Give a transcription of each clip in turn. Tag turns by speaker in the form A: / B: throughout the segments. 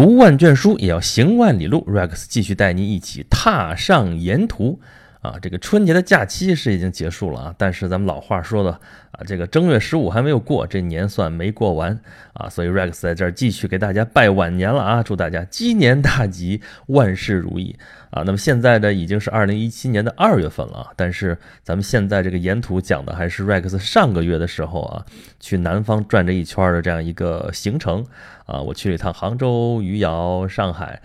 A: 读万卷书也要行万里路，Rex 继续带您一起踏上沿途。啊，这个春节的假期是已经结束了啊，但是咱们老话说的啊，这个正月十五还没有过，这年算没过完啊，所以 Rex 在这儿继续给大家拜晚年了啊，祝大家鸡年大吉，万事如意啊。那么现在呢，已经是二零一七年的二月份了啊，但是咱们现在这个沿途讲的还是 Rex 上个月的时候啊，去南方转这一圈的这样一个行程啊，我去了一趟杭州、余姚、上海。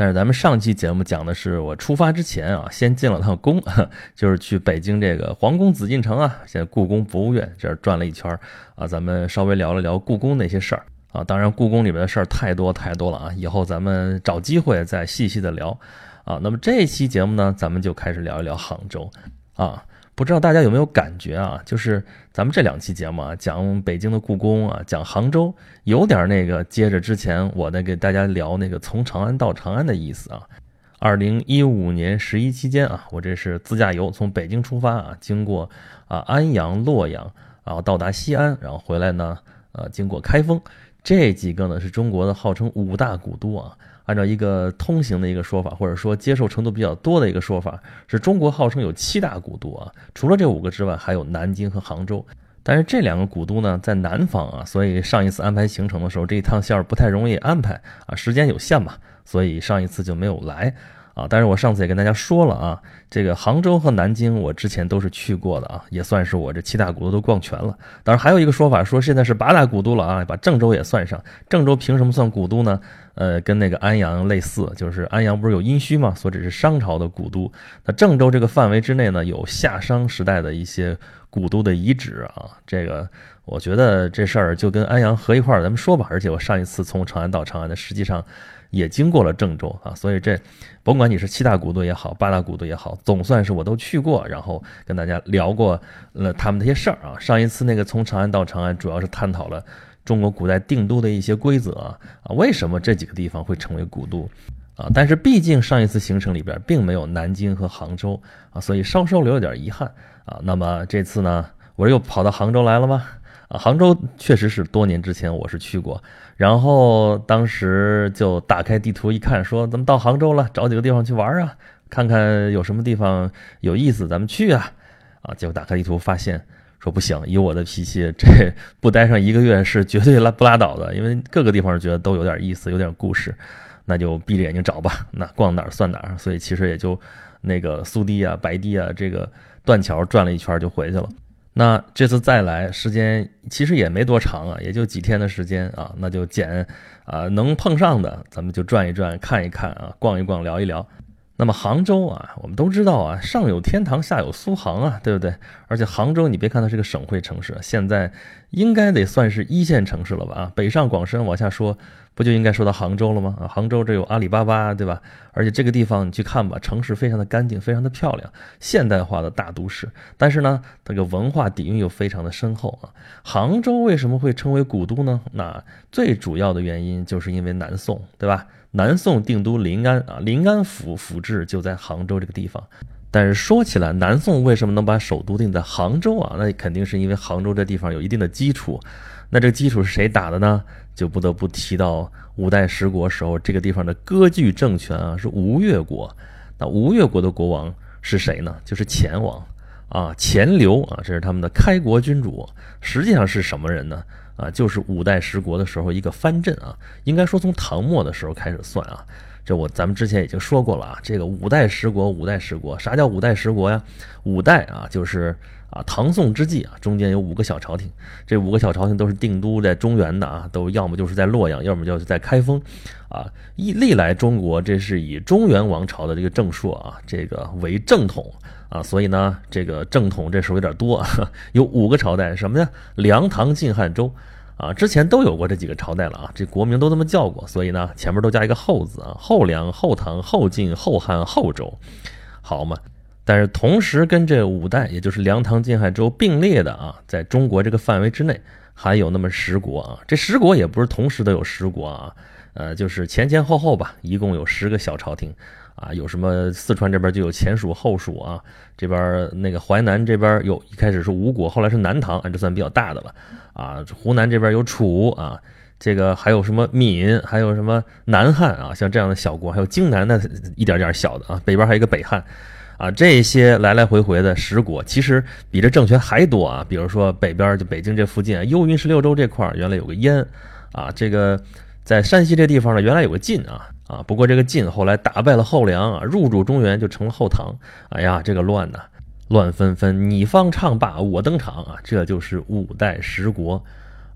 A: 但是咱们上期节目讲的是我出发之前啊，先进了趟宫，就是去北京这个皇宫紫禁城啊，现在故宫博物院这儿转了一圈啊，咱们稍微聊了聊故宫那些事儿啊。当然，故宫里面的事儿太多太多了啊，以后咱们找机会再细细的聊啊。那么这期节目呢，咱们就开始聊一聊杭州啊。不知道大家有没有感觉啊？就是咱们这两期节目啊，讲北京的故宫啊，讲杭州，有点那个接着之前我在给大家聊那个从长安到长安的意思啊。二零一五年十一期间啊，我这是自驾游，从北京出发啊，经过啊安阳、洛阳，然后到达西安，然后回来呢，呃，经过开封，这几个呢是中国的号称五大古都啊。按照一个通行的一个说法，或者说接受程度比较多的一个说法，是中国号称有七大古都啊。除了这五个之外，还有南京和杭州。但是这两个古都呢，在南方啊，所以上一次安排行程的时候，这一趟线儿不太容易安排啊，时间有限嘛，所以上一次就没有来。啊，但是我上次也跟大家说了啊，这个杭州和南京我之前都是去过的啊，也算是我这七大古都都逛全了。当然还有一个说法说现在是八大古都了啊，把郑州也算上。郑州凭什么算古都呢？呃，跟那个安阳类似，就是安阳不是有殷墟吗？所指是商朝的古都。那郑州这个范围之内呢，有夏商时代的一些古都的遗址啊。这个我觉得这事儿就跟安阳合一块儿咱们说吧。而且我上一次从长安到长安的，实际上。也经过了郑州啊，所以这甭管你是七大古都也好，八大古都也好，总算是我都去过，然后跟大家聊过了他们那些事儿啊。上一次那个从长安到长安，主要是探讨了中国古代定都的一些规则啊，为什么这几个地方会成为古都啊？但是毕竟上一次行程里边并没有南京和杭州啊，所以稍稍留有点遗憾啊。那么这次呢，我又跑到杭州来了吗？啊，杭州确实是多年之前我是去过，然后当时就打开地图一看，说咱们到杭州了，找几个地方去玩啊，看看有什么地方有意思，咱们去啊。啊，结果打开地图发现，说不行，以我的脾气，这不待上一个月是绝对拉不拉倒的，因为各个地方觉得都有点意思，有点故事，那就闭着眼睛找吧，那逛哪儿算哪儿。所以其实也就那个苏堤啊、白堤啊，这个断桥转了一圈就回去了。那这次再来时间其实也没多长啊，也就几天的时间啊，那就捡啊能碰上的，咱们就转一转，看一看啊，逛一逛，聊一聊。那么杭州啊，我们都知道啊，上有天堂，下有苏杭啊，对不对？而且杭州，你别看它是个省会城市，现在应该得算是一线城市了吧？啊，北上广深往下说。不就应该说到杭州了吗？啊，杭州这有阿里巴巴，对吧？而且这个地方你去看吧，城市非常的干净，非常的漂亮，现代化的大都市。但是呢，这个文化底蕴又非常的深厚啊。杭州为什么会称为古都呢？那最主要的原因就是因为南宋，对吧？南宋定都临安啊，临安府府治就在杭州这个地方。但是说起来，南宋为什么能把首都定在杭州啊？那肯定是因为杭州这地方有一定的基础。那这个基础是谁打的呢？就不得不提到五代十国时候这个地方的割据政权啊，是吴越国。那吴越国的国王是谁呢？就是钱王啊，钱镠啊，这是他们的开国君主。实际上是什么人呢？啊，就是五代十国的时候一个藩镇啊。应该说从唐末的时候开始算啊。这我咱们之前已经说过了啊。这个五代十国，五代十国，啥叫五代十国呀？五代啊，就是。啊，唐宋之际啊，中间有五个小朝廷，这五个小朝廷都是定都在中原的啊，都要么就是在洛阳，要么就是在开封，啊，一历来中国这是以中原王朝的这个正朔啊，这个为正统啊，所以呢，这个正统这时候有点多，有五个朝代，什么呀？梁、唐、晋、汉、周，啊，之前都有过这几个朝代了啊，这国名都这么叫过，所以呢，前面都加一个后字啊，后梁、后唐、后晋、后汉、后周，好嘛。但是同时跟这五代，也就是梁、唐、晋、汉、周并列的啊，在中国这个范围之内，还有那么十国啊。这十国也不是同时都有十国啊，呃，就是前前后后吧，一共有十个小朝廷啊。有什么四川这边就有前蜀、后蜀啊，这边那个淮南这边有一开始是吴国，后来是南唐，这算比较大的了啊。湖南这边有楚啊，这个还有什么闽，还有什么南汉啊，像这样的小国，还有荆南的一点点小的啊，北边还有一个北汉，啊，这些来来回回的十国，其实比这政权还多啊。比如说北边就北京这附近，幽云十六州这块原来有个燕，啊，这个在山西这地方呢，原来有个晋啊，啊，不过这个晋后来打败了后梁啊，入主中原就成了后唐。哎呀，这个乱呐，乱纷纷，你方唱罢我登场啊，这就是五代十国。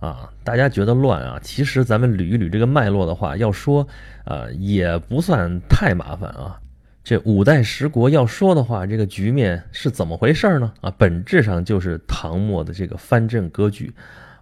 A: 啊，大家觉得乱啊？其实咱们捋一捋这个脉络的话，要说，呃，也不算太麻烦啊。这五代十国要说的话，这个局面是怎么回事呢？啊，本质上就是唐末的这个藩镇割据。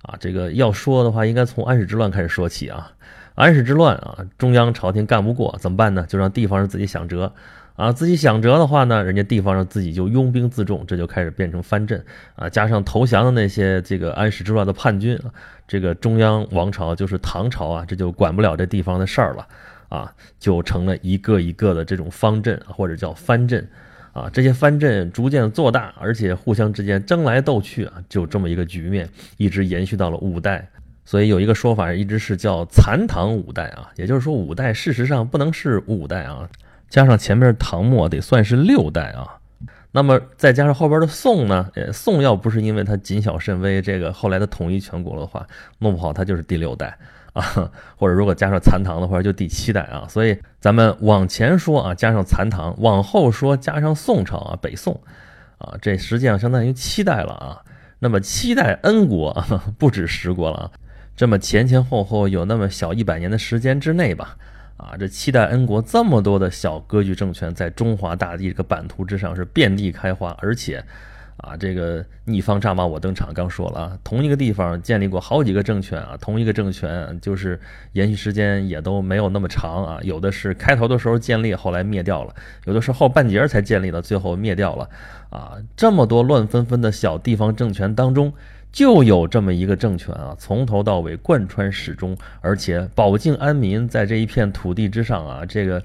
A: 啊，这个要说的话，应该从安史之乱开始说起啊。安史之乱啊，中央朝廷干不过，怎么办呢？就让地方人自己想辙。啊，自己想辙的话呢，人家地方上自己就拥兵自重，这就开始变成藩镇啊。加上投降的那些这个安史之乱的叛军啊，这个中央王朝就是唐朝啊，这就管不了这地方的事儿了啊，就成了一个一个的这种方阵或者叫藩镇啊。这些藩镇逐渐做大，而且互相之间争来斗去啊，就这么一个局面，一直延续到了五代。所以有一个说法，一直是叫残唐五代啊，也就是说五代事实上不能是五代啊。加上前面唐末得算是六代啊，那么再加上后边的宋呢？呃，宋要不是因为他谨小慎微，这个后来的统一全国的话，弄不好他就是第六代啊，或者如果加上残唐的话，就第七代啊。所以咱们往前说啊，加上残唐，往后说加上宋朝啊，北宋啊，这实际上相当于七代了啊。那么七代 N 国不止十国了啊，这么前前后后有那么小一百年的时间之内吧。啊，这七代恩国这么多的小割据政权，在中华大地这个版图之上是遍地开花，而且，啊，这个逆方诈骂我登场，刚说了啊，同一个地方建立过好几个政权啊，同一个政权就是延续时间也都没有那么长啊，有的是开头的时候建立，后来灭掉了，有的是后半截才建立的，最后灭掉了，啊，这么多乱纷纷的小地方政权当中。就有这么一个政权啊，从头到尾贯穿始终，而且保境安民，在这一片土地之上啊，这个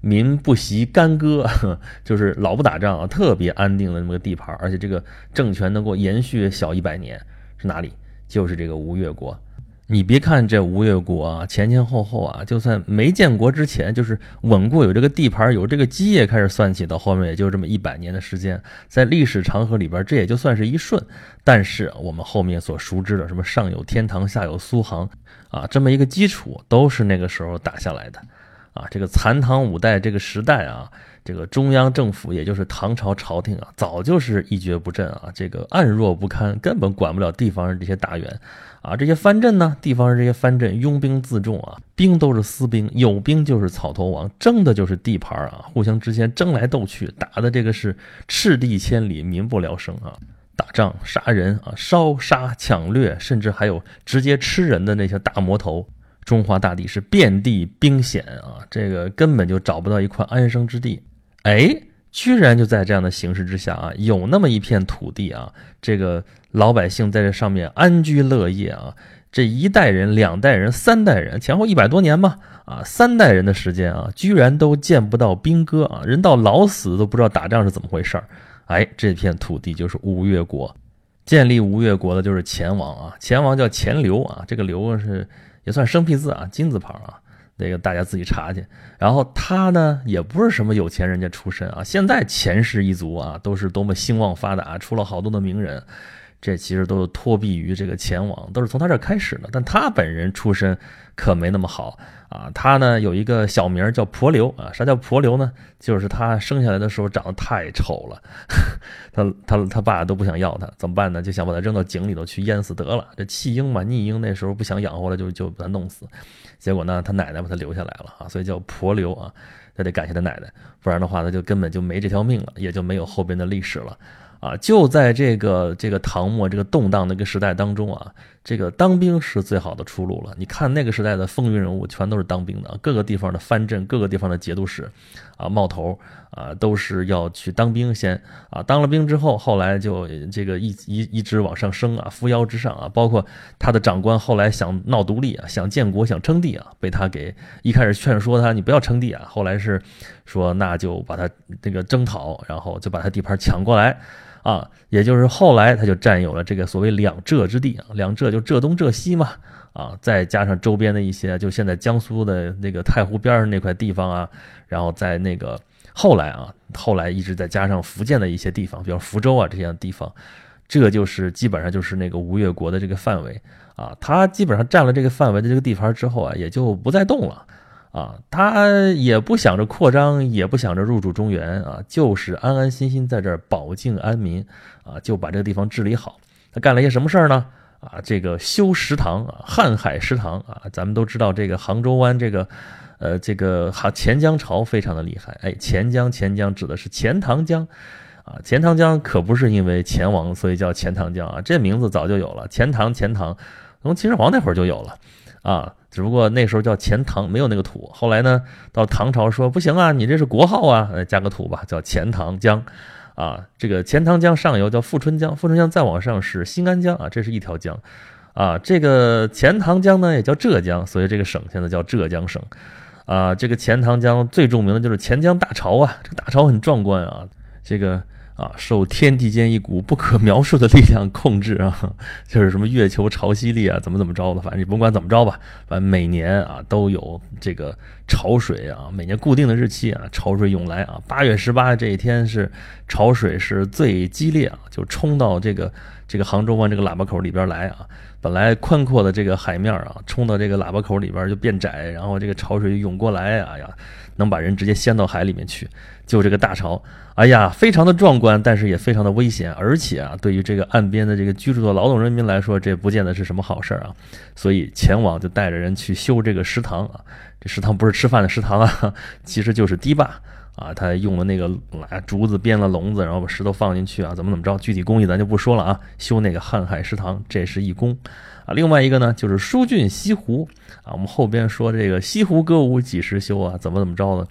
A: 民不习干戈，就是老不打仗啊，特别安定的那么个地盘，而且这个政权能够延续小一百年，是哪里？就是这个吴越国。你别看这吴越国啊，前前后后啊，就算没建国之前，就是稳固有这个地盘、有这个基业开始算起，到后面也就这么一百年的时间，在历史长河里边，这也就算是一瞬。但是我们后面所熟知的什么上有天堂，下有苏杭，啊，这么一个基础，都是那个时候打下来的。啊，这个残唐五代这个时代啊，这个中央政府也就是唐朝朝廷啊，早就是一蹶不振啊，这个暗弱不堪，根本管不了地方上这些大员。啊，这些藩镇呢，地方上这些藩镇拥兵自重啊，兵都是私兵，有兵就是草头王，争的就是地盘啊，互相之间争来斗去，打的这个是赤地千里，民不聊生啊，打仗杀人啊，烧杀抢掠，甚至还有直接吃人的那些大魔头，中华大地是遍地兵险啊，这个根本就找不到一块安生之地，哎。居然就在这样的形势之下啊，有那么一片土地啊，这个老百姓在这上面安居乐业啊，这一代人、两代人、三代人，前后一百多年吧，啊，三代人的时间啊，居然都见不到兵戈啊，人到老死都不知道打仗是怎么回事儿。哎，这片土地就是吴越国，建立吴越国的就是钱王啊，钱王叫钱镠啊，这个刘是也算生僻字啊，金字旁啊。那个大家自己查去，然后他呢也不是什么有钱人家出身啊，现在钱氏一族啊都是多么兴旺发达，出了好多的名人，这其实都是托庇于这个钱王，都是从他这儿开始的。但他本人出身可没那么好啊，他呢有一个小名叫婆刘啊，啥叫婆刘呢？就是他生下来的时候长得太丑了，他他他爸都不想要他，怎么办呢？就想把他扔到井里头去淹死得了。这弃婴嘛，逆婴那时候不想养活了，就就把他弄死。结果呢，他奶奶把他留下来了啊，所以叫婆留啊，他得感谢他奶奶，不然的话他就根本就没这条命了，也就没有后边的历史了。啊，就在这个这个唐末这个动荡的一个时代当中啊，这个当兵是最好的出路了。你看那个时代的风云人物，全都是当兵的，各个地方的藩镇，各个地方的节度使，啊，冒头啊，都是要去当兵先啊。当了兵之后，后来就这个一一一直往上升啊，扶摇直上啊。包括他的长官后来想闹独立啊，想建国，想称帝啊，被他给一开始劝说他，你不要称帝啊。后来是说那就把他这个征讨，然后就把他地盘抢过来。啊，也就是后来他就占有了这个所谓两浙之地啊，两浙就浙东浙西嘛，啊，再加上周边的一些，就现在江苏的那个太湖边上那块地方啊，然后在那个后来啊，后来一直再加上福建的一些地方，比如福州啊这些地方，这就是基本上就是那个吴越国的这个范围啊，他基本上占了这个范围的这个地盘之后啊，也就不再动了。啊，他也不想着扩张，也不想着入主中原啊，就是安安心心在这儿保境安民啊，就把这个地方治理好。他干了一些什么事儿呢？啊，这个修食堂啊，瀚海食堂啊，咱们都知道这个杭州湾这个，呃，这个哈钱江潮非常的厉害。哎，钱江钱江指的是钱塘江啊，钱塘江可不是因为钱王所以叫钱塘江啊，这名字早就有了，钱塘钱塘，从秦始皇那会儿就有了啊。只不过那时候叫钱塘，没有那个土。后来呢，到唐朝说不行啊，你这是国号啊，加个土吧，叫钱塘江，啊，这个钱塘江上游叫富春江，富春江再往上是新安江啊，这是一条江，啊，这个钱塘江呢也叫浙江，所以这个省现在叫浙江省，啊，这个钱塘江最著名的就是钱江大潮啊，这个大潮很壮观啊，这个。啊，受天地间一股不可描述的力量控制啊，就是什么月球潮汐力啊，怎么怎么着的，反正你甭管怎么着吧，反正每年啊都有这个潮水啊，每年固定的日期啊，潮水涌来啊，八月十八这一天是潮水是最激烈啊，就冲到这个这个杭州湾这个喇叭口里边来啊，本来宽阔的这个海面啊，冲到这个喇叭口里边就变窄，然后这个潮水涌过来啊呀。能把人直接掀到海里面去，就这个大潮，哎呀，非常的壮观，但是也非常的危险，而且啊，对于这个岸边的这个居住的劳动人民来说，这不见得是什么好事儿啊。所以前往就带着人去修这个食堂啊，这食堂不是吃饭的食堂啊，其实就是堤坝啊，他用了那个竹子编了笼子，然后把石头放进去啊，怎么怎么着，具体工艺咱就不说了啊。修那个瀚海食堂，这是一功。啊，另外一个呢，就是疏浚西湖啊。我们后边说这个西湖歌舞几时休啊？怎么怎么着的？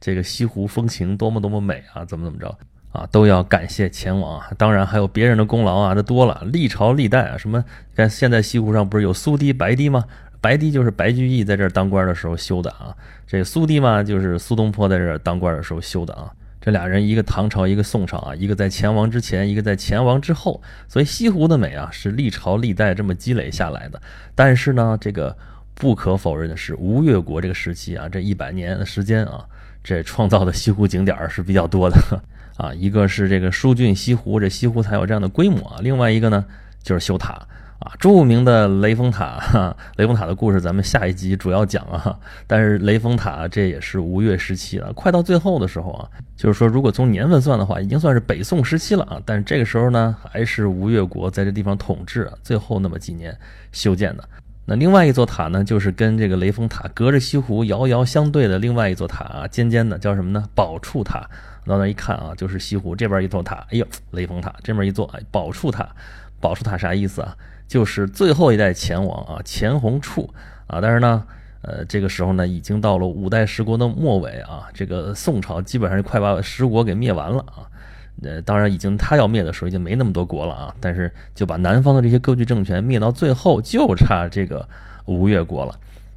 A: 这个西湖风情多么多么美啊？怎么怎么着啊？都要感谢钱王啊。当然还有别人的功劳啊，这多了。历朝历代啊，什么？你看现在西湖上不是有苏堤、白堤吗？白堤就是白居易在这儿当官的时候修的啊。这苏堤嘛，就是苏东坡在这儿当官的时候修的啊。这俩人，一个唐朝，一个宋朝啊，一个在钱王之前，一个在钱王之后，所以西湖的美啊，是历朝历代这么积累下来的。但是呢，这个不可否认的是，吴越国这个时期啊，这一百年的时间啊，这创造的西湖景点是比较多的 啊。一个是这个疏浚西湖，这西湖才有这样的规模啊。另外一个呢，就是修塔。啊，著名的雷峰塔，哈，雷峰塔的故事咱们下一集主要讲啊。但是雷峰塔这也是吴越时期了，快到最后的时候啊，就是说如果从年份算的话，已经算是北宋时期了啊。但是这个时候呢，还是吴越国在这地方统治，啊最后那么几年修建的。那另外一座塔呢，就是跟这个雷峰塔隔着西湖遥遥相对的另外一座塔啊，尖尖的，叫什么呢？宝柱塔。到那一看啊，就是西湖这边一座塔，哎呦，雷峰塔这边一座，哎，宝柱塔。宝处塔啥意思啊？就是最后一代前王啊，钱弘处啊，但是呢，呃，这个时候呢，已经到了五代十国的末尾啊，这个宋朝基本上快把十国给灭完了啊，呃，当然已经他要灭的时候已经没那么多国了啊，但是就把南方的这些割据政权灭到最后，就差这个吴越国了。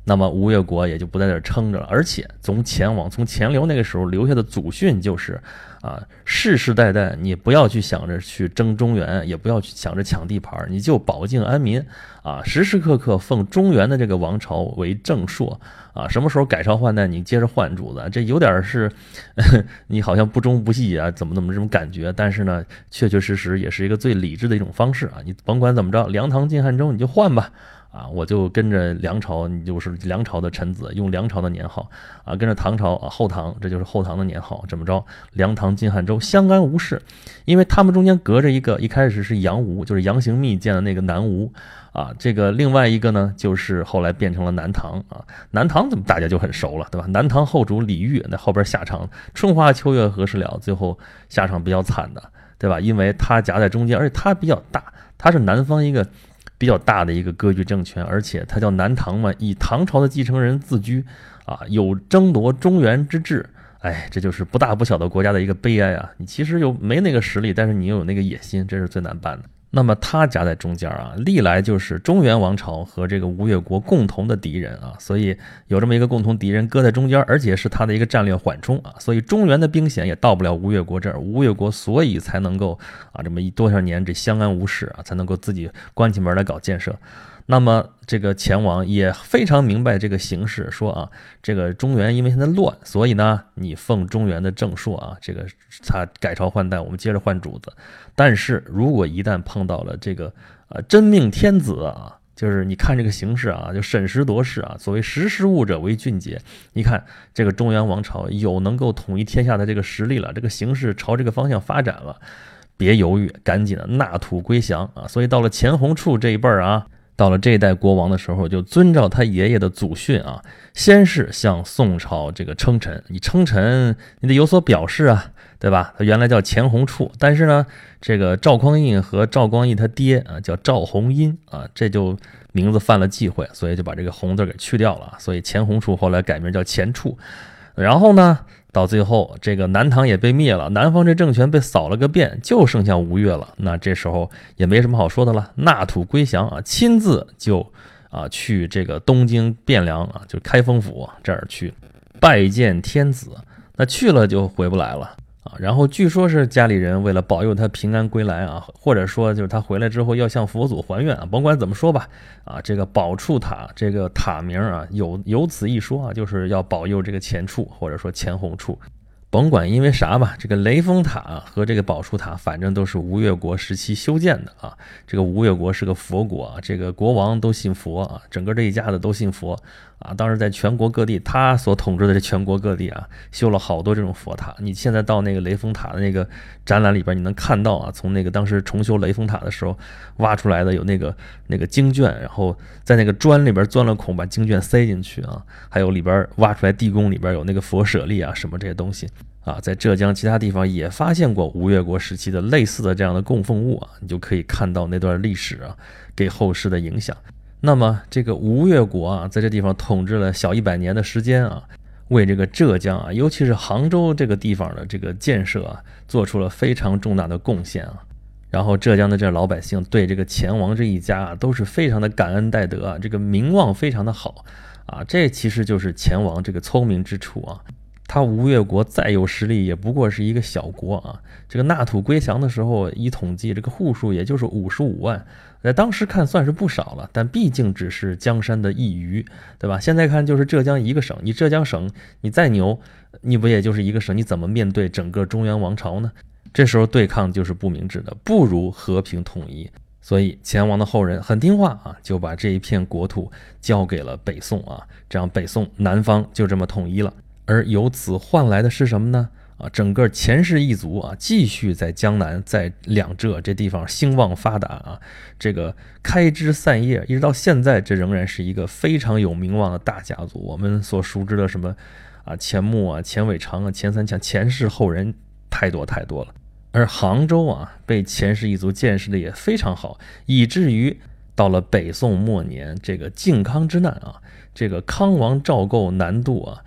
A: 那么吴越国也就不在这撑着了，而且从前王从钱刘那个时候留下的祖训就是，啊，世世代代你不要去想着去争中原，也不要去想着抢地盘，你就保境安民，啊，时时刻刻奉中原的这个王朝为正朔，啊，什么时候改朝换代，你接着换主子，这有点是，你好像不忠不义啊，怎么怎么这种感觉，但是呢，确确实实也是一个最理智的一种方式啊，你甭管怎么着，梁唐晋汉周你就换吧。啊，我就跟着梁朝，你就是梁朝的臣子，用梁朝的年号啊，跟着唐朝啊，后唐，这就是后唐的年号，怎么着？梁唐晋汉周相安无事，因为他们中间隔着一个，一开始是杨吴，就是杨行密建的那个南吴啊，这个另外一个呢，就是后来变成了南唐啊，南唐怎么大家就很熟了，对吧？南唐后主李煜那后边下场春花秋月何时了，最后下场比较惨的，对吧？因为他夹在中间，而且他比较大，他是南方一个。比较大的一个割据政权，而且它叫南唐嘛，以唐朝的继承人自居，啊，有争夺中原之志，哎，这就是不大不小的国家的一个悲哀啊！你其实又没那个实力，但是你又有那个野心，这是最难办的。那么他夹在中间啊，历来就是中原王朝和这个吴越国共同的敌人啊，所以有这么一个共同敌人搁在中间，而且是他的一个战略缓冲啊，所以中原的兵险也到不了吴越国这儿，吴越国所以才能够啊这么一多少年这相安无事啊，才能够自己关起门来搞建设。那么这个前王也非常明白这个形势，说啊，这个中原因为现在乱，所以呢，你奉中原的正朔啊，这个他改朝换代，我们接着换主子。但是如果一旦碰到了这个啊真命天子啊，就是你看这个形势啊，就审时度势啊，所谓识时务者为俊杰。你看这个中原王朝有能够统一天下的这个实力了，这个形势朝这个方向发展了，别犹豫，赶紧的纳土归降啊！所以到了钱弘处这一辈儿啊。到了这一代国王的时候，就遵照他爷爷的祖训啊，先是向宋朝这个称臣。你称臣，你得有所表示啊，对吧？他原来叫钱弘处，但是呢，这个赵匡胤和赵光义他爹啊叫赵弘殷啊，这就名字犯了忌讳，所以就把这个“弘”字给去掉了。所以钱弘处后来改名叫钱处。然后呢？到最后，这个南唐也被灭了，南方这政权被扫了个遍，就剩下吴越了。那这时候也没什么好说的了，纳土归降啊，亲自就啊去这个东京汴梁啊，就开封府这儿去拜见天子。那去了就回不来了。然后据说是家里人为了保佑他平安归来啊，或者说就是他回来之后要向佛祖还愿啊，甭管怎么说吧，啊，这个宝处塔这个塔名啊，有有此一说啊，就是要保佑这个前处或者说前红处。甭管因为啥吧，这个雷峰塔和这个宝树塔，反正都是吴越国时期修建的啊。这个吴越国是个佛国啊，这个国王都信佛啊，整个这一家子都信佛啊。当时在全国各地，他所统治的这全国各地啊，修了好多这种佛塔。你现在到那个雷峰塔的那个展览里边，你能看到啊，从那个当时重修雷峰塔的时候挖出来的有那个那个经卷，然后在那个砖里边钻了孔，把经卷塞进去啊。还有里边挖出来地宫里边有那个佛舍利啊，什么这些东西。啊，在浙江其他地方也发现过吴越国时期的类似的这样的供奉物啊，你就可以看到那段历史啊给后世的影响。那么这个吴越国啊，在这地方统治了小一百年的时间啊，为这个浙江啊，尤其是杭州这个地方的这个建设啊，做出了非常重大的贡献啊。然后浙江的这老百姓对这个钱王这一家啊，都是非常的感恩戴德啊，这个名望非常的好啊。这其实就是钱王这个聪明之处啊。他吴越国再有实力，也不过是一个小国啊。这个纳土归降的时候，一统计这个户数也就是五十五万，在当时看算是不少了，但毕竟只是江山的一隅，对吧？现在看就是浙江一个省，你浙江省你再牛，你不也就是一个省？你怎么面对整个中原王朝呢？这时候对抗就是不明智的，不如和平统一。所以钱王的后人很听话啊，就把这一片国土交给了北宋啊，这样北宋南方就这么统一了。而由此换来的是什么呢？啊，整个钱氏一族啊，继续在江南、在两浙这地方兴旺发达啊，这个开枝散叶，一直到现在，这仍然是一个非常有名望的大家族。我们所熟知的什么啊，钱穆啊、钱伟长啊、钱三强，钱氏后人太多太多了。而杭州啊，被钱氏一族建设的也非常好，以至于到了北宋末年，这个靖康之难啊，这个康王赵构南渡啊。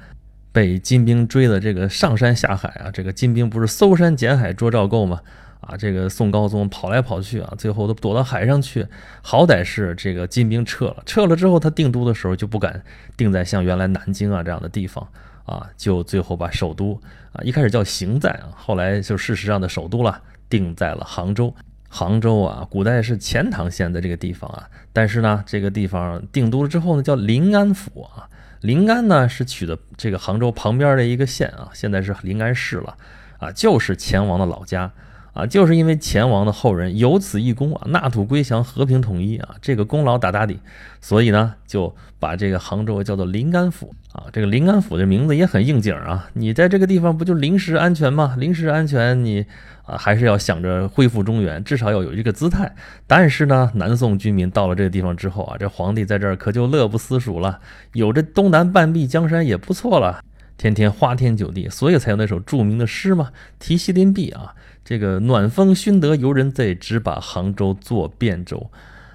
A: 被金兵追的这个上山下海啊，这个金兵不是搜山捡海捉赵构吗？啊，这个宋高宗跑来跑去啊，最后都躲到海上去。好歹是这个金兵撤了，撤了之后他定都的时候就不敢定在像原来南京啊这样的地方啊，就最后把首都啊一开始叫行在啊，后来就事实上的首都了，定在了杭州。杭州啊，古代是钱塘县的这个地方啊，但是呢，这个地方定都了之后呢，叫临安府啊。临安呢是取的这个杭州旁边的一个县啊，现在是临安市了，啊，就是钱王的老家。啊，就是因为钱王的后人有此一功啊，纳土归降，和平统一啊，这个功劳大大的，所以呢就把这个杭州叫做临安府啊，这个临安府的名字也很应景啊，你在这个地方不就临时安全吗？临时安全你。啊，还是要想着恢复中原，至少要有一个姿态。但是呢，南宋居民到了这个地方之后啊，这皇帝在这儿可就乐不思蜀了，有这东南半壁江山也不错了，天天花天酒地，所以才有那首著名的诗嘛，《题西林壁》啊，这个暖风熏得游人醉，只把杭州作汴州。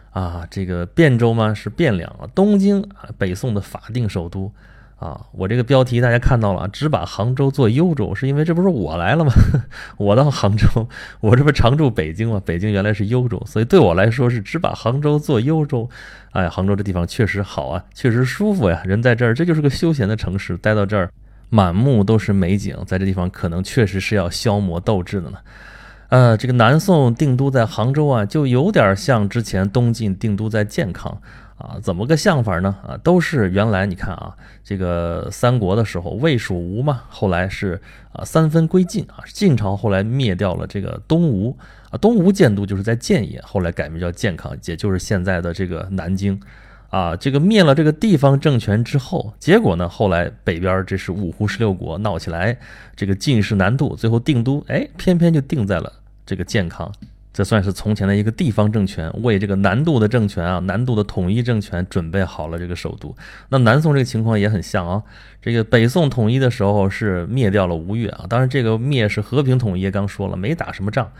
A: 啊，这个汴州嘛是汴梁啊，东京啊，北宋的法定首都。啊，我这个标题大家看到了，只把杭州做幽州，是因为这不是我来了吗？我到杭州，我这不常住北京吗？北京原来是幽州，所以对我来说是只把杭州做幽州。哎，杭州这地方确实好啊，确实舒服呀，人在这儿，这就是个休闲的城市，待到这儿满目都是美景，在这地方可能确实是要消磨斗志的呢。呃，这个南宋定都在杭州啊，就有点像之前东晋定都在建康。啊，怎么个像法呢？啊，都是原来你看啊，这个三国的时候魏蜀吴嘛，后来是啊三分归晋啊，晋朝后来灭掉了这个东吴啊，东吴建都就是在建业，后来改名叫建康，也就是现在的这个南京啊。这个灭了这个地方政权之后，结果呢，后来北边这是五胡十六国闹起来，这个晋室南渡，最后定都，哎，偏偏就定在了这个建康。这算是从前的一个地方政权为这个南渡的政权啊，南渡的统一政权准备好了这个首都。那南宋这个情况也很像啊，这个北宋统一的时候是灭掉了吴越啊，当然这个灭是和平统一，刚说了没打什么仗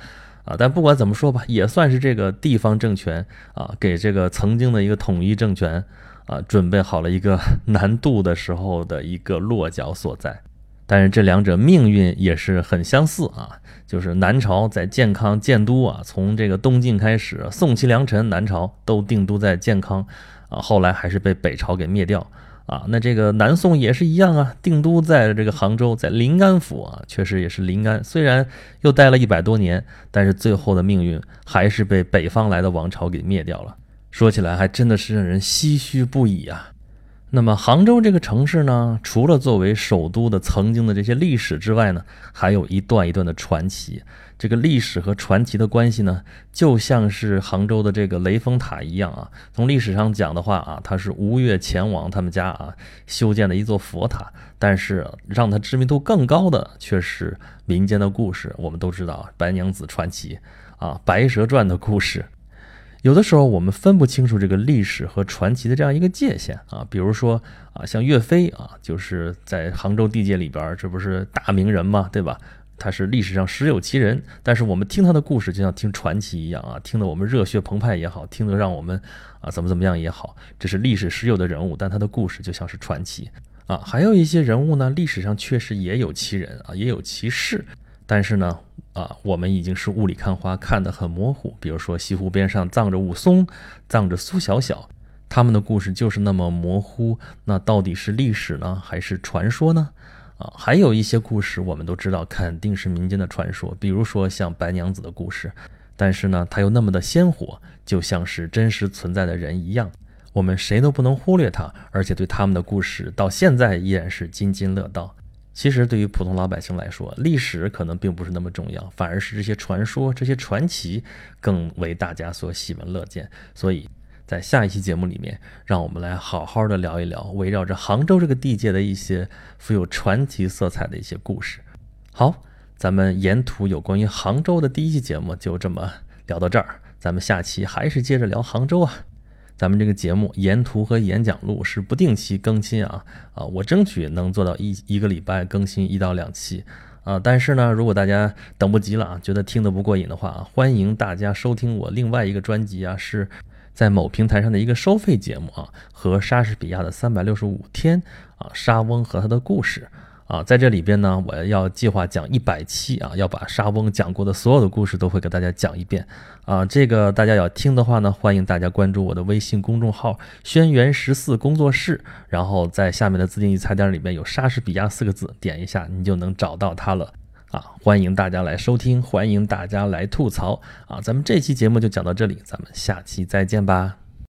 A: 啊，但不管怎么说吧，也算是这个地方政权啊，给这个曾经的一个统一政权啊准备好了一个 难度的时候的一个落脚所在。但是这两者命运也是很相似啊，就是南朝在建康建都啊，从这个东晋开始，宋齐梁陈南朝都定都在建康啊，后来还是被北朝给灭掉啊。那这个南宋也是一样啊，定都在这个杭州，在临安府啊，确实也是临安，虽然又待了一百多年，但是最后的命运还是被北方来的王朝给灭掉了。说起来还真的是让人唏嘘不已啊。那么杭州这个城市呢，除了作为首都的曾经的这些历史之外呢，还有一段一段的传奇。这个历史和传奇的关系呢，就像是杭州的这个雷峰塔一样啊。从历史上讲的话啊，它是吴越前王他们家啊修建的一座佛塔。但是让它知名度更高的却是民间的故事。我们都知道白娘子传奇啊，白蛇传的故事。有的时候我们分不清楚这个历史和传奇的这样一个界限啊，比如说啊，像岳飞啊，就是在杭州地界里边，这不是大名人嘛，对吧？他是历史上实有其人，但是我们听他的故事就像听传奇一样啊，听得我们热血澎湃也好，听得让我们啊怎么怎么样也好，这是历史实有的人物，但他的故事就像是传奇啊。还有一些人物呢，历史上确实也有其人啊，也有其事。但是呢，啊，我们已经是雾里看花，看得很模糊。比如说西湖边上葬着武松，葬着苏小小，他们的故事就是那么模糊。那到底是历史呢，还是传说呢？啊，还有一些故事我们都知道，肯定是民间的传说。比如说像白娘子的故事，但是呢，它又那么的鲜活，就像是真实存在的人一样，我们谁都不能忽略它，而且对他们的故事到现在依然是津津乐道。其实，对于普通老百姓来说，历史可能并不是那么重要，反而是这些传说、这些传奇更为大家所喜闻乐见。所以，在下一期节目里面，让我们来好好的聊一聊围绕着杭州这个地界的一些富有传奇色彩的一些故事。好，咱们沿途有关于杭州的第一期节目就这么聊到这儿，咱们下期还是接着聊杭州啊。咱们这个节目沿途和演讲录是不定期更新啊啊，我争取能做到一一个礼拜更新一到两期啊。但是呢，如果大家等不及了啊，觉得听得不过瘾的话啊，欢迎大家收听我另外一个专辑啊，是在某平台上的一个收费节目啊，和莎士比亚的三百六十五天啊，莎翁和他的故事。啊，在这里边呢，我要计划讲一百期啊，要把沙翁讲过的所有的故事都会给大家讲一遍啊。这个大家要听的话呢，欢迎大家关注我的微信公众号“轩辕十四工作室”，然后在下面的自定义菜单里面有“莎士比亚”四个字，点一下你就能找到它了啊。欢迎大家来收听，欢迎大家来吐槽啊。咱们这期节目就讲到这里，咱们下期再见吧。